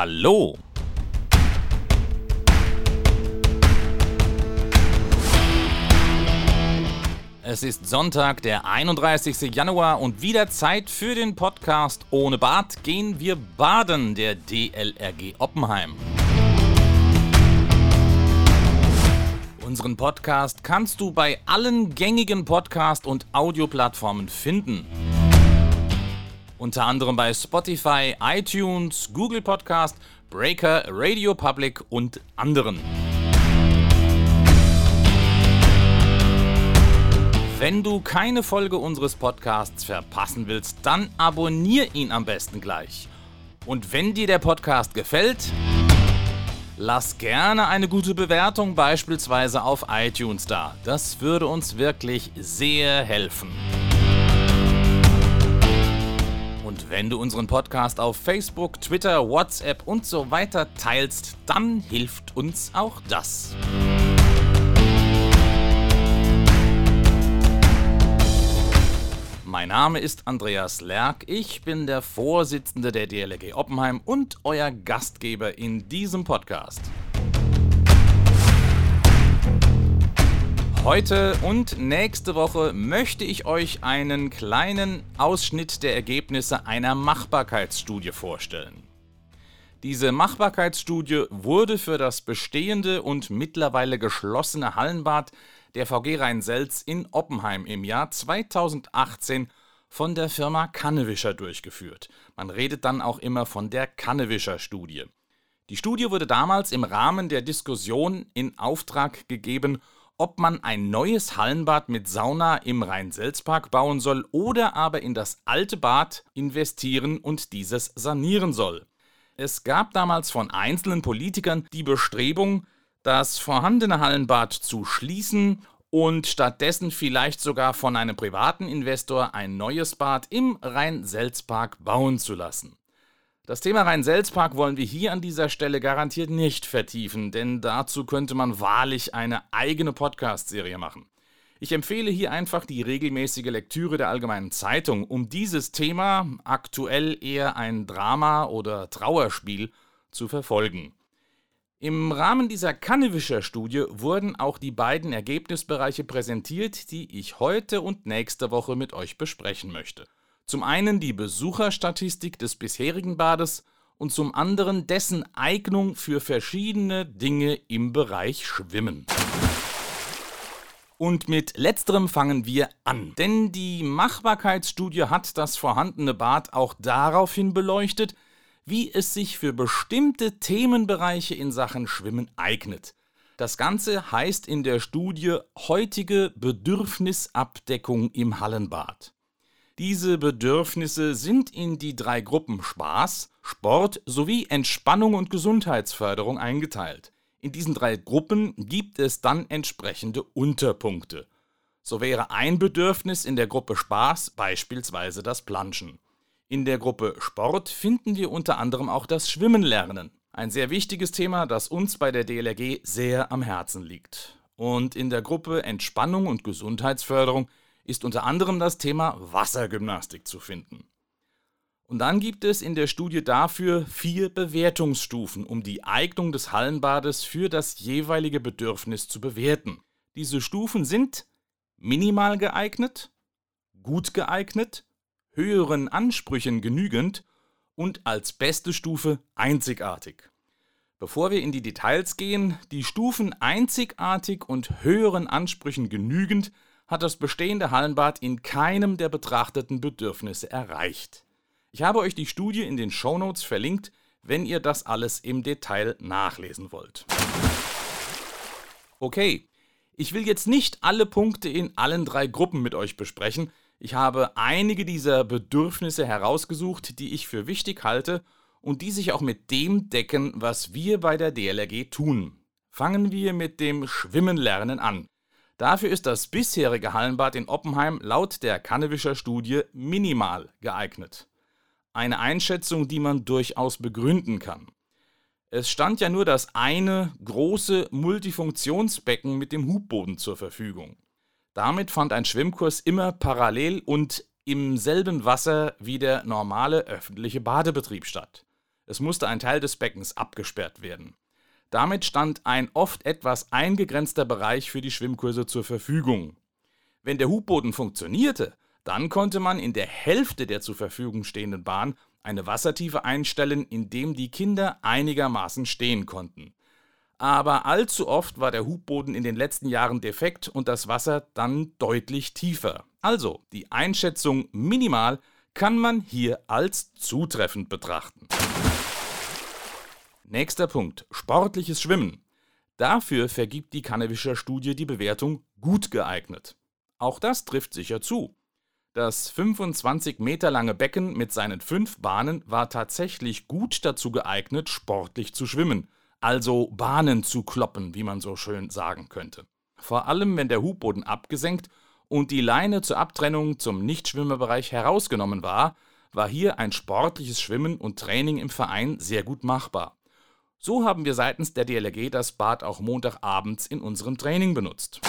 Hallo! Es ist Sonntag, der 31. Januar und wieder Zeit für den Podcast Ohne Bad gehen wir baden, der DLRG Oppenheim. Unseren Podcast kannst du bei allen gängigen Podcast- und Audioplattformen finden. Unter anderem bei Spotify, iTunes, Google Podcast, Breaker, Radio Public und anderen. Wenn du keine Folge unseres Podcasts verpassen willst, dann abonnier ihn am besten gleich. Und wenn dir der Podcast gefällt, lass gerne eine gute Bewertung beispielsweise auf iTunes da. Das würde uns wirklich sehr helfen. Wenn du unseren Podcast auf Facebook, Twitter, WhatsApp und so weiter teilst, dann hilft uns auch das. Mein Name ist Andreas Lerck, ich bin der Vorsitzende der DLRG Oppenheim und euer Gastgeber in diesem Podcast. Heute und nächste Woche möchte ich euch einen kleinen Ausschnitt der Ergebnisse einer Machbarkeitsstudie vorstellen. Diese Machbarkeitsstudie wurde für das bestehende und mittlerweile geschlossene Hallenbad der VG Rhein-Selz in Oppenheim im Jahr 2018 von der Firma Kannewischer durchgeführt. Man redet dann auch immer von der Kannewischer-Studie. Die Studie wurde damals im Rahmen der Diskussion in Auftrag gegeben, ob man ein neues Hallenbad mit Sauna im Rhein-Selz-Park bauen soll oder aber in das alte Bad investieren und dieses sanieren soll. Es gab damals von einzelnen Politikern die Bestrebung, das vorhandene Hallenbad zu schließen und stattdessen vielleicht sogar von einem privaten Investor ein neues Bad im Rhein-Selz-Park bauen zu lassen. Das Thema Rhein-Selz-Park wollen wir hier an dieser Stelle garantiert nicht vertiefen, denn dazu könnte man wahrlich eine eigene Podcast-Serie machen. Ich empfehle hier einfach die regelmäßige Lektüre der Allgemeinen Zeitung, um dieses Thema, aktuell eher ein Drama oder Trauerspiel, zu verfolgen. Im Rahmen dieser Kannewischer-Studie wurden auch die beiden Ergebnisbereiche präsentiert, die ich heute und nächste Woche mit euch besprechen möchte. Zum einen die Besucherstatistik des bisherigen Bades und zum anderen dessen Eignung für verschiedene Dinge im Bereich Schwimmen. Und mit letzterem fangen wir an. Denn die Machbarkeitsstudie hat das vorhandene Bad auch daraufhin beleuchtet, wie es sich für bestimmte Themenbereiche in Sachen Schwimmen eignet. Das Ganze heißt in der Studie heutige Bedürfnisabdeckung im Hallenbad. Diese Bedürfnisse sind in die drei Gruppen Spaß, Sport sowie Entspannung und Gesundheitsförderung eingeteilt. In diesen drei Gruppen gibt es dann entsprechende Unterpunkte. So wäre ein Bedürfnis in der Gruppe Spaß beispielsweise das Planschen. In der Gruppe Sport finden wir unter anderem auch das Schwimmen lernen. Ein sehr wichtiges Thema, das uns bei der DLRG sehr am Herzen liegt. Und in der Gruppe Entspannung und Gesundheitsförderung ist unter anderem das Thema Wassergymnastik zu finden. Und dann gibt es in der Studie dafür vier Bewertungsstufen, um die Eignung des Hallenbades für das jeweilige Bedürfnis zu bewerten. Diese Stufen sind minimal geeignet, gut geeignet, höheren Ansprüchen genügend und als beste Stufe einzigartig. Bevor wir in die Details gehen, die Stufen einzigartig und höheren Ansprüchen genügend hat das bestehende Hallenbad in keinem der betrachteten Bedürfnisse erreicht. Ich habe euch die Studie in den Shownotes verlinkt, wenn ihr das alles im Detail nachlesen wollt. Okay, ich will jetzt nicht alle Punkte in allen drei Gruppen mit euch besprechen, ich habe einige dieser Bedürfnisse herausgesucht, die ich für wichtig halte und die sich auch mit dem decken, was wir bei der DLRG tun. Fangen wir mit dem Schwimmenlernen an. Dafür ist das bisherige Hallenbad in Oppenheim laut der Kannewischer Studie minimal geeignet. Eine Einschätzung, die man durchaus begründen kann. Es stand ja nur das eine große Multifunktionsbecken mit dem Hubboden zur Verfügung. Damit fand ein Schwimmkurs immer parallel und im selben Wasser wie der normale öffentliche Badebetrieb statt. Es musste ein Teil des Beckens abgesperrt werden. Damit stand ein oft etwas eingegrenzter Bereich für die Schwimmkurse zur Verfügung. Wenn der Hubboden funktionierte, dann konnte man in der Hälfte der zur Verfügung stehenden Bahn eine Wassertiefe einstellen, in dem die Kinder einigermaßen stehen konnten. Aber allzu oft war der Hubboden in den letzten Jahren defekt und das Wasser dann deutlich tiefer. Also, die Einschätzung minimal kann man hier als zutreffend betrachten. Nächster Punkt: Sportliches Schwimmen. Dafür vergibt die Kannewischer Studie die Bewertung gut geeignet. Auch das trifft sicher zu. Das 25 Meter lange Becken mit seinen fünf Bahnen war tatsächlich gut dazu geeignet, sportlich zu schwimmen, also Bahnen zu kloppen, wie man so schön sagen könnte. Vor allem, wenn der Hubboden abgesenkt und die Leine zur Abtrennung zum Nichtschwimmerbereich herausgenommen war, war hier ein sportliches Schwimmen und Training im Verein sehr gut machbar. So haben wir seitens der DLRG das Bad auch Montagabends in unserem Training benutzt.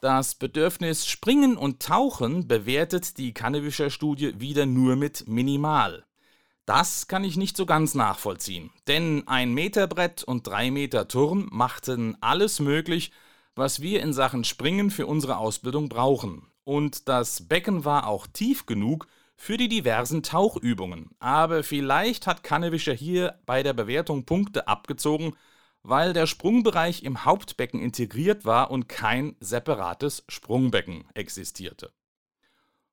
Das Bedürfnis Springen und Tauchen bewertet die Kannewischer Studie wieder nur mit minimal. Das kann ich nicht so ganz nachvollziehen, denn ein Meter Brett und drei Meter Turm machten alles möglich, was wir in Sachen Springen für unsere Ausbildung brauchen. Und das Becken war auch tief genug für die diversen Tauchübungen. Aber vielleicht hat Kannewischer hier bei der Bewertung Punkte abgezogen, weil der Sprungbereich im Hauptbecken integriert war und kein separates Sprungbecken existierte.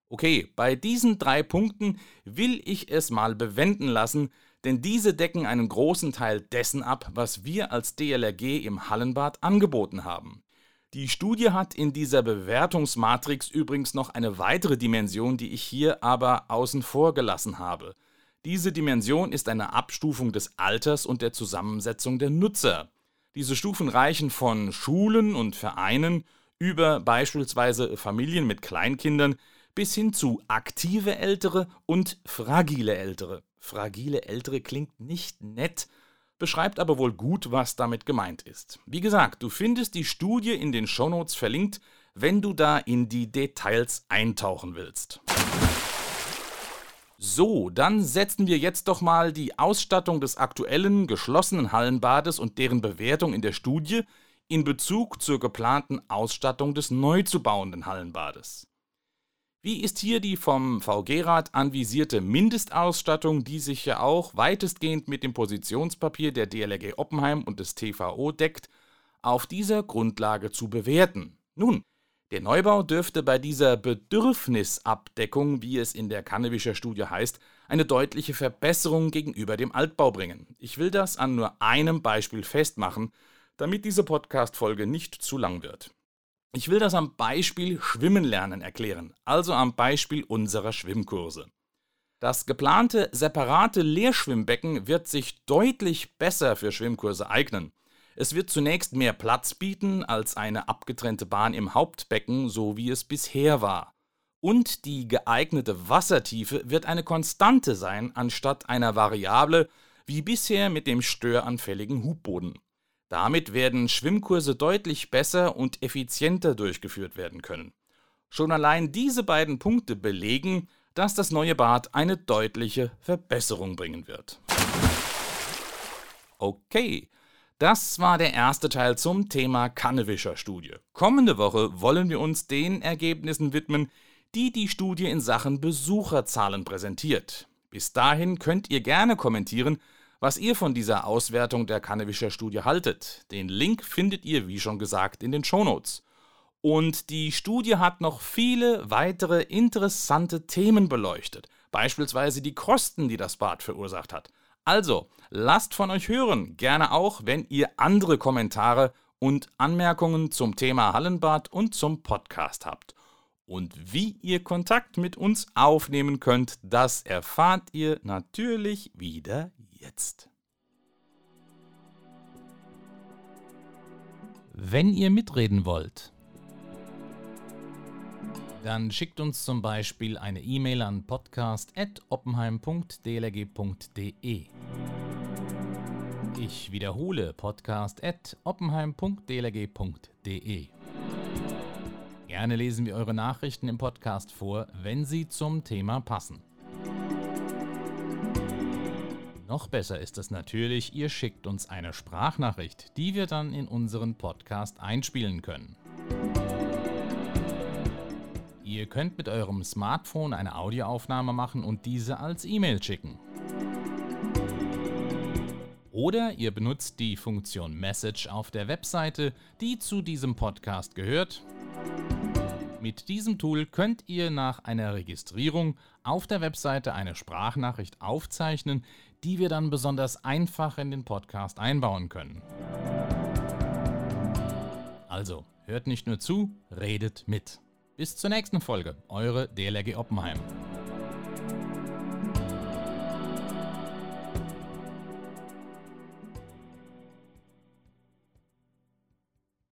Okay, bei diesen drei Punkten will ich es mal bewenden lassen, denn diese decken einen großen Teil dessen ab, was wir als DLRG im Hallenbad angeboten haben. Die Studie hat in dieser Bewertungsmatrix übrigens noch eine weitere Dimension, die ich hier aber außen vor gelassen habe. Diese Dimension ist eine Abstufung des Alters und der Zusammensetzung der Nutzer. Diese Stufen reichen von Schulen und Vereinen über beispielsweise Familien mit Kleinkindern bis hin zu aktive Ältere und fragile Ältere. Fragile Ältere klingt nicht nett, beschreibt aber wohl gut, was damit gemeint ist. Wie gesagt, du findest die Studie in den Shownotes verlinkt, wenn du da in die Details eintauchen willst. So, dann setzen wir jetzt doch mal die Ausstattung des aktuellen geschlossenen Hallenbades und deren Bewertung in der Studie in Bezug zur geplanten Ausstattung des neu zu bauenden Hallenbades. Wie ist hier die vom VG-Rat anvisierte Mindestausstattung, die sich ja auch weitestgehend mit dem Positionspapier der DLRG Oppenheim und des TVO deckt, auf dieser Grundlage zu bewerten? Nun, der Neubau dürfte bei dieser Bedürfnisabdeckung, wie es in der Kannewischer Studie heißt, eine deutliche Verbesserung gegenüber dem Altbau bringen. Ich will das an nur einem Beispiel festmachen, damit diese Podcast-Folge nicht zu lang wird. Ich will das am Beispiel Schwimmen lernen erklären, also am Beispiel unserer Schwimmkurse. Das geplante separate Leerschwimmbecken wird sich deutlich besser für Schwimmkurse eignen. Es wird zunächst mehr Platz bieten als eine abgetrennte Bahn im Hauptbecken, so wie es bisher war. Und die geeignete Wassertiefe wird eine Konstante sein, anstatt einer Variable, wie bisher mit dem störanfälligen Hubboden. Damit werden Schwimmkurse deutlich besser und effizienter durchgeführt werden können. Schon allein diese beiden Punkte belegen, dass das neue Bad eine deutliche Verbesserung bringen wird. Okay, das war der erste Teil zum Thema Kannewischer Studie. Kommende Woche wollen wir uns den Ergebnissen widmen, die die Studie in Sachen Besucherzahlen präsentiert. Bis dahin könnt ihr gerne kommentieren, was ihr von dieser Auswertung der Kannewischer Studie haltet. Den Link findet ihr, wie schon gesagt, in den Shownotes. Und die Studie hat noch viele weitere interessante Themen beleuchtet, beispielsweise die Kosten, die das Bad verursacht hat. Also, lasst von euch hören, gerne auch, wenn ihr andere Kommentare und Anmerkungen zum Thema Hallenbad und zum Podcast habt. Und wie ihr Kontakt mit uns aufnehmen könnt, das erfahrt ihr natürlich wieder jetzt. Wenn ihr mitreden wollt, dann schickt uns zum Beispiel eine E-Mail an podcast.oppenheim.dlg.de. Ich wiederhole podcast.oppenheim.dlg.de. Gerne lesen wir eure Nachrichten im Podcast vor, wenn sie zum Thema passen. Noch besser ist es natürlich, ihr schickt uns eine Sprachnachricht, die wir dann in unseren Podcast einspielen können. Ihr könnt mit eurem Smartphone eine Audioaufnahme machen und diese als E-Mail schicken. Oder ihr benutzt die Funktion Message auf der Webseite, die zu diesem Podcast gehört. Mit diesem Tool könnt ihr nach einer Registrierung auf der Webseite eine Sprachnachricht aufzeichnen, die wir dann besonders einfach in den Podcast einbauen können. Also, hört nicht nur zu, redet mit. Bis zur nächsten Folge, eure DLRG Oppenheim.